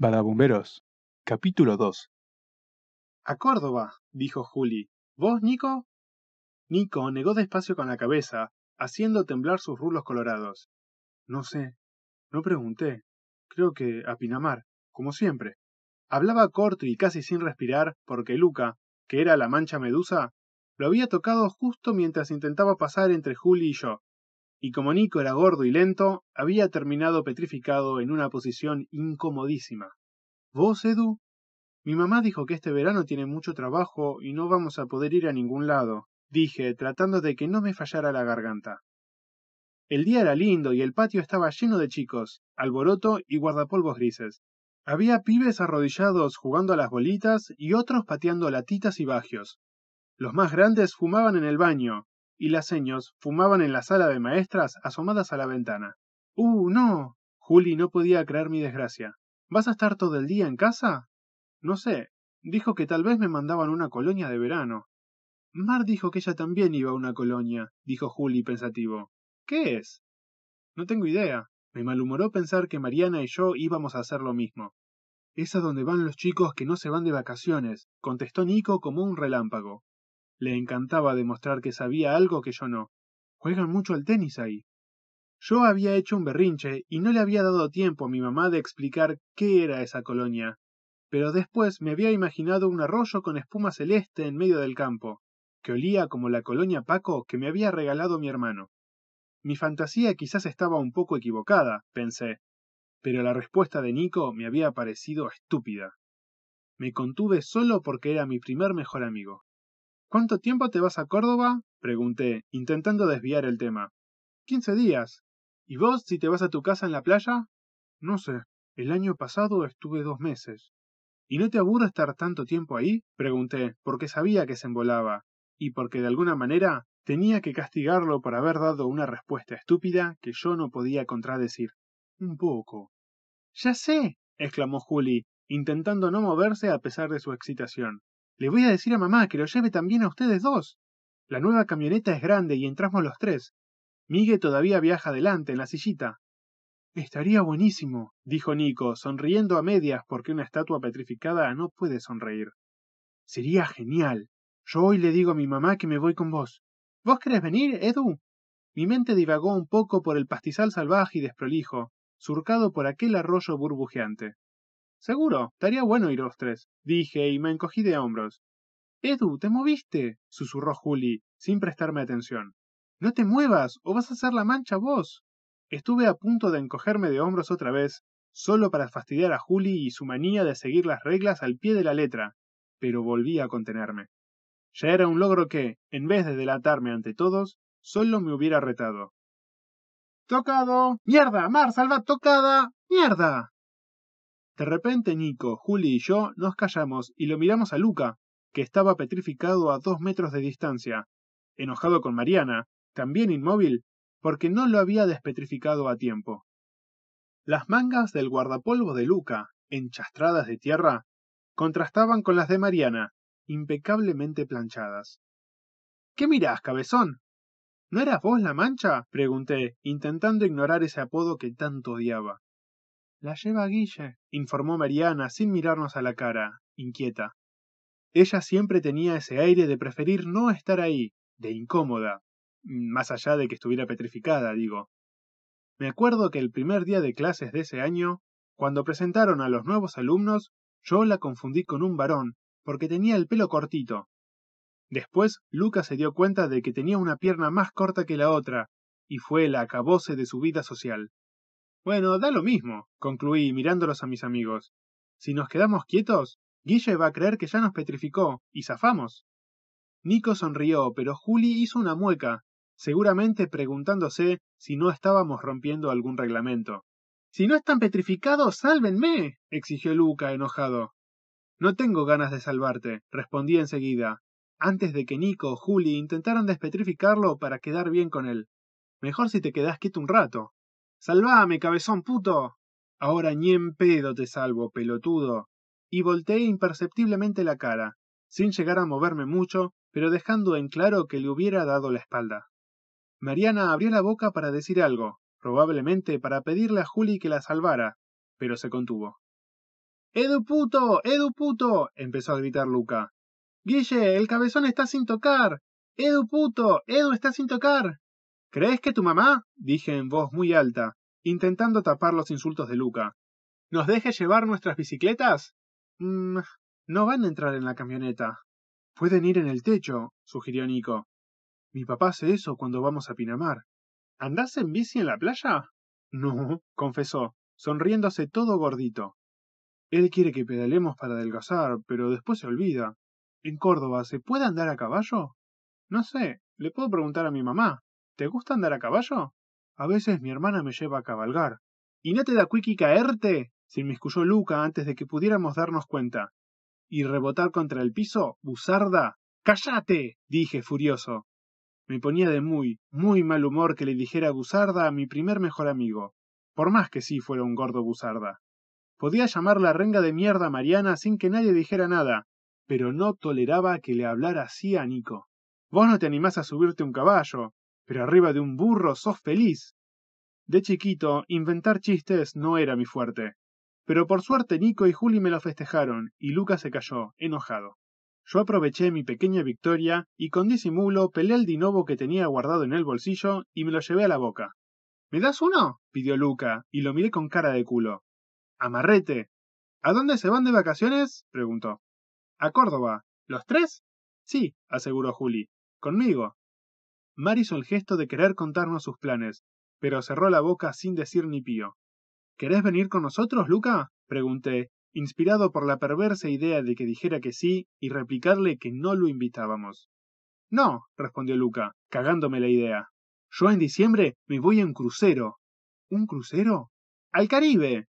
Badabumberos, capítulo 2. A Córdoba, dijo Juli. ¿Vos, Nico? Nico negó despacio con la cabeza, haciendo temblar sus rulos colorados. No sé. No pregunté. Creo que a Pinamar, como siempre. Hablaba corto y casi sin respirar, porque Luca, que era la mancha medusa, lo había tocado justo mientras intentaba pasar entre Juli y yo. Y como Nico era gordo y lento, había terminado petrificado en una posición incomodísima. ¿Vos, Edu? Mi mamá dijo que este verano tiene mucho trabajo y no vamos a poder ir a ningún lado, dije, tratando de que no me fallara la garganta. El día era lindo y el patio estaba lleno de chicos, alboroto y guardapolvos grises. Había pibes arrodillados jugando a las bolitas y otros pateando latitas y bagios. Los más grandes fumaban en el baño, y las seños fumaban en la sala de maestras asomadas a la ventana. ¡Uh, no! Juli no podía creer mi desgracia. ¿Vas a estar todo el día en casa? No sé. Dijo que tal vez me mandaban una colonia de verano. Mar dijo que ella también iba a una colonia, dijo Juli pensativo. ¿Qué es? No tengo idea. Me malhumoró pensar que Mariana y yo íbamos a hacer lo mismo. Es a donde van los chicos que no se van de vacaciones, contestó Nico como un relámpago. Le encantaba demostrar que sabía algo que yo no. Juegan mucho al tenis ahí. Yo había hecho un berrinche y no le había dado tiempo a mi mamá de explicar qué era esa colonia, pero después me había imaginado un arroyo con espuma celeste en medio del campo, que olía como la colonia Paco que me había regalado mi hermano. Mi fantasía quizás estaba un poco equivocada, pensé, pero la respuesta de Nico me había parecido estúpida. Me contuve solo porque era mi primer mejor amigo. ¿Cuánto tiempo te vas a Córdoba? pregunté, intentando desviar el tema. Quince días. ¿Y vos si te vas a tu casa en la playa? No sé. El año pasado estuve dos meses. ¿Y no te aburre estar tanto tiempo ahí? pregunté, porque sabía que se embolaba, y porque de alguna manera tenía que castigarlo por haber dado una respuesta estúpida que yo no podía contradecir. Un poco. Ya sé, exclamó Juli, intentando no moverse a pesar de su excitación. Le voy a decir a mamá que lo lleve también a ustedes dos. La nueva camioneta es grande y entramos los tres. Migue todavía viaja adelante en la sillita. Estaría buenísimo, dijo Nico, sonriendo a medias porque una estatua petrificada no puede sonreír. Sería genial. Yo hoy le digo a mi mamá que me voy con vos. ¿Vos querés venir, Edu? Mi mente divagó un poco por el pastizal salvaje y desprolijo, surcado por aquel arroyo burbujeante. Seguro, estaría bueno ir los tres, dije y me encogí de hombros. Edu, ¿te moviste? susurró Juli, sin prestarme atención. No te muevas, o vas a hacer la mancha vos. Estuve a punto de encogerme de hombros otra vez, solo para fastidiar a Juli y su manía de seguir las reglas al pie de la letra, pero volví a contenerme. Ya era un logro que, en vez de delatarme ante todos, solo me hubiera retado. ¡Tocado! ¡Mierda! ¡Mar, salva tocada! ¡Mierda! De repente Nico, Juli y yo nos callamos y lo miramos a Luca, que estaba petrificado a dos metros de distancia, enojado con Mariana, también inmóvil, porque no lo había despetrificado a tiempo. Las mangas del guardapolvo de Luca, enchastradas de tierra, contrastaban con las de Mariana, impecablemente planchadas. ¿Qué mirás, cabezón? ¿No eras vos la mancha? pregunté, intentando ignorar ese apodo que tanto odiaba. La lleva Guille, informó Mariana sin mirarnos a la cara, inquieta. Ella siempre tenía ese aire de preferir no estar ahí, de incómoda, más allá de que estuviera petrificada, digo. Me acuerdo que el primer día de clases de ese año, cuando presentaron a los nuevos alumnos, yo la confundí con un varón, porque tenía el pelo cortito. Después, Lucas se dio cuenta de que tenía una pierna más corta que la otra, y fue el acabose de su vida social. Bueno, da lo mismo, concluí mirándolos a mis amigos. Si nos quedamos quietos, Guille va a creer que ya nos petrificó, y zafamos. Nico sonrió, pero Juli hizo una mueca, seguramente preguntándose si no estábamos rompiendo algún reglamento. Si no están petrificados, sálvenme, exigió Luca, enojado. No tengo ganas de salvarte, respondí enseguida, antes de que Nico o Juli intentaran despetrificarlo para quedar bien con él. Mejor si te quedás quieto un rato. ¡Salvame, cabezón puto! Ahora ni en pedo te salvo, pelotudo. Y volteé imperceptiblemente la cara, sin llegar a moverme mucho, pero dejando en claro que le hubiera dado la espalda. Mariana abrió la boca para decir algo, probablemente para pedirle a Juli que la salvara, pero se contuvo. ¡Edu puto! ¡Edu puto! empezó a gritar Luca. Guille, el cabezón está sin tocar. Edu puto, Edu está sin tocar. ¿Crees que tu mamá? dije en voz muy alta, intentando tapar los insultos de Luca. ¿Nos deje llevar nuestras bicicletas? Mmm, no van a entrar en la camioneta. Pueden ir en el techo, sugirió Nico. Mi papá hace eso cuando vamos a Pinamar. ¿Andás en bici en la playa? No, confesó, sonriéndose todo gordito. Él quiere que pedalemos para adelgazar, pero después se olvida. En Córdoba, ¿se puede andar a caballo? No sé, le puedo preguntar a mi mamá. ¿Te gusta andar a caballo? A veces mi hermana me lleva a cabalgar. ¿Y no te da cuiqui caerte? se inmiscuyó Luca antes de que pudiéramos darnos cuenta. ¿Y rebotar contra el piso? ¡Busarda! ¡Cállate! dije furioso. Me ponía de muy, muy mal humor que le dijera Busarda a mi primer mejor amigo, por más que sí fuera un gordo Busarda. Podía llamar la renga de mierda Mariana sin que nadie dijera nada, pero no toleraba que le hablara así a Nico. Vos no te animás a subirte un caballo, pero arriba de un burro sos feliz. De chiquito, inventar chistes no era mi fuerte. Pero por suerte Nico y Juli me lo festejaron, y Lucas se cayó, enojado. Yo aproveché mi pequeña victoria y con disimulo pelé el dinovo que tenía guardado en el bolsillo y me lo llevé a la boca. ¿Me das uno? pidió Luca, y lo miré con cara de culo. Amarrete. ¿A dónde se van de vacaciones? preguntó. A Córdoba. ¿Los tres? Sí, aseguró Juli. Conmigo. Mar hizo el gesto de querer contarnos sus planes, pero cerró la boca sin decir ni pío. ¿Querés venir con nosotros, Luca? pregunté, inspirado por la perversa idea de que dijera que sí y replicarle que no lo invitábamos. No, respondió Luca, cagándome la idea. Yo en diciembre me voy en crucero. ¿Un crucero? ¡Al Caribe!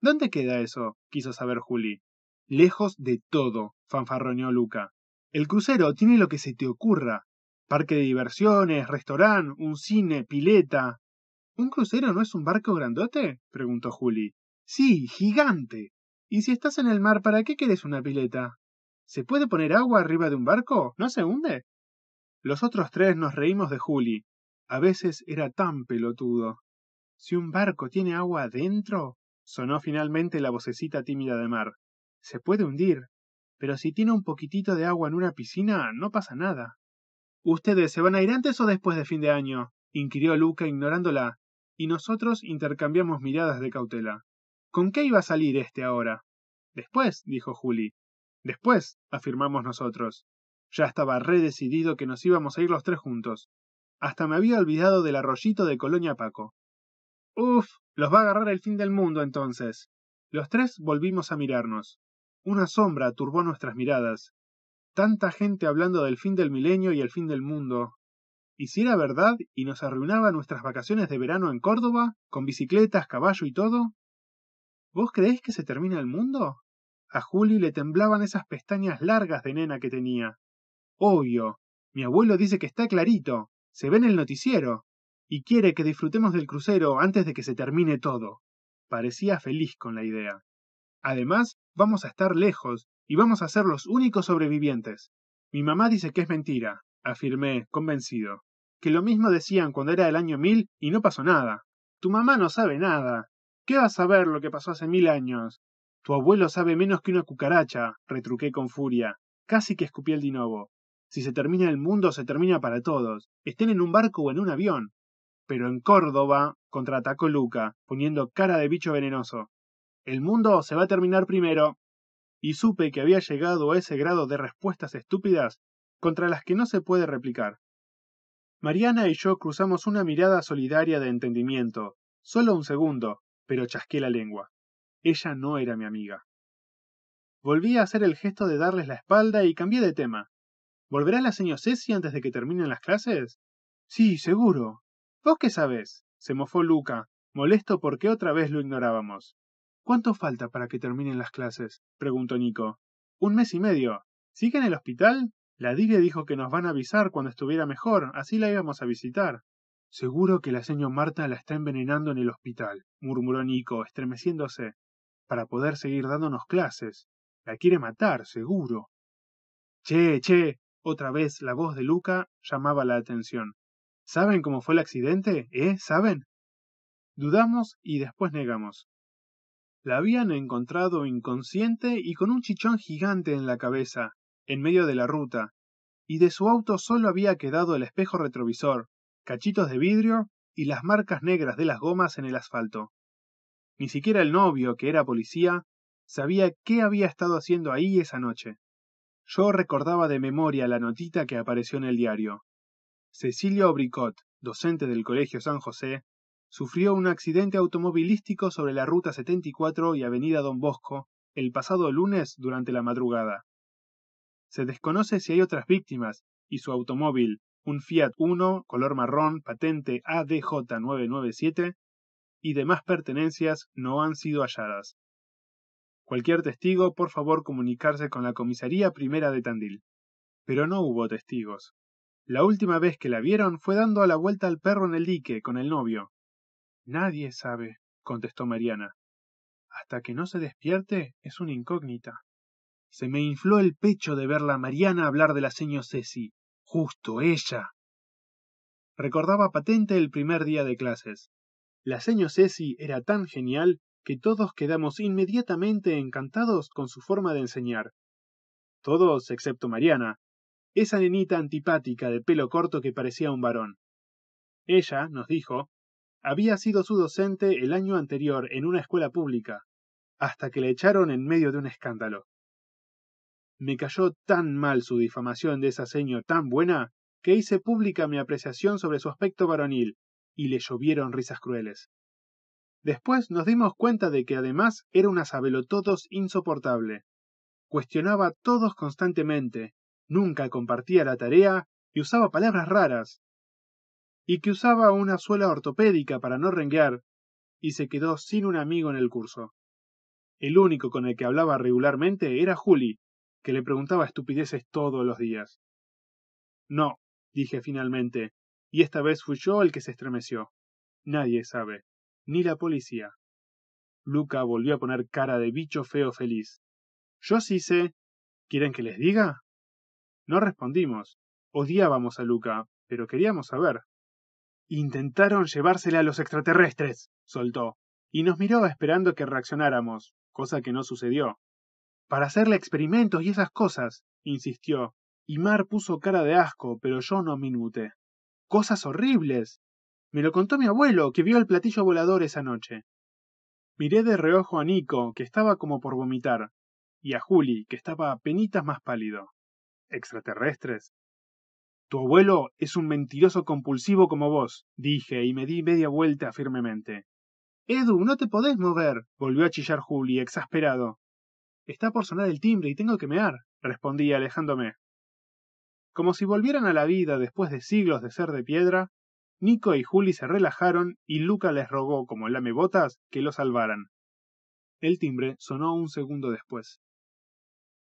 ¿Dónde queda eso? quiso saber Juli. Lejos de todo, fanfarroneó Luca. El crucero tiene lo que se te ocurra. Parque de diversiones, restaurante, un cine, pileta. ¿Un crucero no es un barco grandote? preguntó Juli. Sí, gigante. ¿Y si estás en el mar, para qué quieres una pileta? ¿Se puede poner agua arriba de un barco? ¿No se hunde? Los otros tres nos reímos de Juli. A veces era tan pelotudo. Si un barco tiene agua adentro, sonó finalmente la vocecita tímida de Mar. Se puede hundir, pero si tiene un poquitito de agua en una piscina, no pasa nada. ¿Ustedes se van a ir antes o después de fin de año? inquirió Luca ignorándola, y nosotros intercambiamos miradas de cautela. ¿Con qué iba a salir este ahora? Después, dijo Juli. Después, afirmamos nosotros. Ya estaba redecidido que nos íbamos a ir los tres juntos. Hasta me había olvidado del arroyito de Colonia Paco. Uf, los va a agarrar el fin del mundo entonces. Los tres volvimos a mirarnos. Una sombra turbó nuestras miradas. Tanta gente hablando del fin del milenio y el fin del mundo. ¿Y si era verdad y nos arruinaba nuestras vacaciones de verano en Córdoba, con bicicletas, caballo y todo? ¿Vos creéis que se termina el mundo? A Juli le temblaban esas pestañas largas de nena que tenía. Obvio. Mi abuelo dice que está clarito. Se ve en el noticiero y quiere que disfrutemos del crucero antes de que se termine todo. Parecía feliz con la idea. Además, vamos a estar lejos y vamos a ser los únicos sobrevivientes. Mi mamá dice que es mentira, afirmé, convencido. Que lo mismo decían cuando era el año mil y no pasó nada. Tu mamá no sabe nada. ¿Qué vas a saber lo que pasó hace mil años? Tu abuelo sabe menos que una cucaracha, retruqué con furia. Casi que escupí el dinovo. Si se termina el mundo, se termina para todos. Estén en un barco o en un avión. Pero en Córdoba, contraatacó Luca, poniendo cara de bicho venenoso. El mundo se va a terminar primero. Y supe que había llegado a ese grado de respuestas estúpidas contra las que no se puede replicar. Mariana y yo cruzamos una mirada solidaria de entendimiento, solo un segundo, pero chasqué la lengua. Ella no era mi amiga. Volví a hacer el gesto de darles la espalda y cambié de tema. ¿Volverá la señora Ceci antes de que terminen las clases? Sí, seguro. ¿Vos qué sabés? se mofó Luca, molesto porque otra vez lo ignorábamos. ¿Cuánto falta para que terminen las clases? preguntó Nico. Un mes y medio. ¿Sigue en el hospital? La Dire dijo que nos van a avisar cuando estuviera mejor, así la íbamos a visitar. Seguro que la señora Marta la está envenenando en el hospital, murmuró Nico, estremeciéndose, para poder seguir dándonos clases. La quiere matar, seguro. Che, che. Otra vez la voz de Luca llamaba la atención. ¿Saben cómo fue el accidente? ¿Eh? ¿Saben? Dudamos y después negamos. La habían encontrado inconsciente y con un chichón gigante en la cabeza, en medio de la ruta, y de su auto solo había quedado el espejo retrovisor, cachitos de vidrio y las marcas negras de las gomas en el asfalto. Ni siquiera el novio, que era policía, sabía qué había estado haciendo ahí esa noche. Yo recordaba de memoria la notita que apareció en el diario. Cecilio Obricot, docente del Colegio San José, sufrió un accidente automovilístico sobre la Ruta 74 y Avenida Don Bosco el pasado lunes durante la madrugada. Se desconoce si hay otras víctimas y su automóvil, un Fiat Uno color marrón patente ADJ997, y demás pertenencias no han sido halladas. Cualquier testigo, por favor, comunicarse con la comisaría primera de Tandil. Pero no hubo testigos. La última vez que la vieron fue dando a la vuelta al perro en el dique con el novio. Nadie sabe, contestó Mariana. Hasta que no se despierte es una incógnita. Se me infló el pecho de verla Mariana hablar de la seño Ceci. Justo ella. Recordaba patente el primer día de clases. La seño Ceci era tan genial que todos quedamos inmediatamente encantados con su forma de enseñar. Todos excepto Mariana, esa nenita antipática de pelo corto que parecía un varón. Ella, nos dijo, había sido su docente el año anterior en una escuela pública, hasta que le echaron en medio de un escándalo. Me cayó tan mal su difamación de esa seño tan buena que hice pública mi apreciación sobre su aspecto varonil, y le llovieron risas crueles. Después nos dimos cuenta de que además era una sabelotodos insoportable. Cuestionaba a todos constantemente, nunca compartía la tarea y usaba palabras raras. Y que usaba una suela ortopédica para no renguear, y se quedó sin un amigo en el curso. El único con el que hablaba regularmente era Juli, que le preguntaba estupideces todos los días. No, dije finalmente, y esta vez fui yo el que se estremeció. Nadie sabe ni la policía. Luca volvió a poner cara de bicho feo feliz. Yo sí sé. ¿Quieren que les diga? No respondimos. Odiábamos a Luca, pero queríamos saber. Intentaron llevársela a los extraterrestres, soltó, y nos miró esperando que reaccionáramos, cosa que no sucedió. Para hacerle experimentos y esas cosas, insistió, y Mar puso cara de asco, pero yo no me inmuté. Cosas horribles. Me lo contó mi abuelo, que vio el platillo volador esa noche. Miré de reojo a Nico, que estaba como por vomitar, y a Juli, que estaba penitas más pálido. ¿Extraterrestres? Tu abuelo es un mentiroso compulsivo como vos, dije, y me di media vuelta firmemente. Edu, no te podés mover, volvió a chillar Juli, exasperado. Está por sonar el timbre y tengo que mear, respondí alejándome. Como si volvieran a la vida después de siglos de ser de piedra, Nico y Juli se relajaron y Luca les rogó como lamebotas que lo salvaran. El timbre sonó un segundo después.